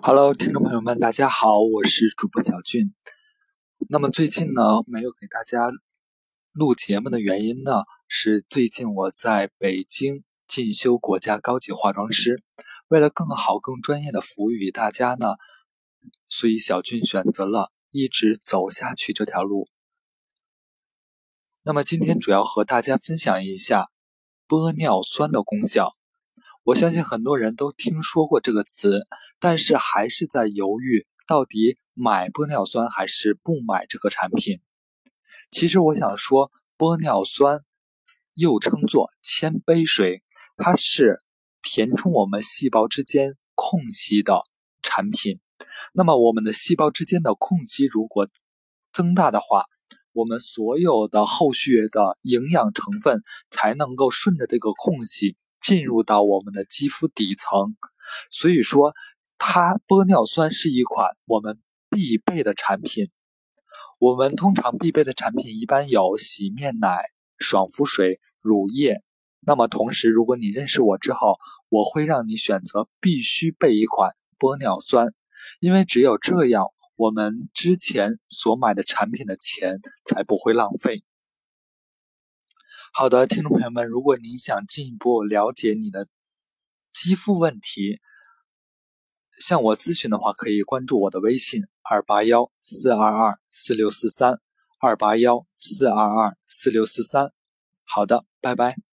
Hello，听众朋友们，大家好，我是主播小俊。那么最近呢，没有给大家录节目的原因呢，是最近我在北京进修国家高级化妆师，为了更好、更专业的服务于大家呢，所以小俊选择了一直走下去这条路。那么今天主要和大家分享一下玻尿酸的功效。我相信很多人都听说过这个词，但是还是在犹豫到底买玻尿酸还是不买这个产品。其实我想说，玻尿酸又称作千杯水，它是填充我们细胞之间空隙的产品。那么我们的细胞之间的空隙如果增大的话，我们所有的后续的营养成分才能够顺着这个空隙。进入到我们的肌肤底层，所以说，它玻尿酸是一款我们必备的产品。我们通常必备的产品一般有洗面奶、爽肤水、乳液。那么同时，如果你认识我之后，我会让你选择必须备一款玻尿酸，因为只有这样，我们之前所买的产品的钱才不会浪费。好的，听众朋友们，如果您想进一步了解你的肌肤问题，向我咨询的话，可以关注我的微信二八幺四二二四六四三二八幺四二二四六四三。好的，拜拜。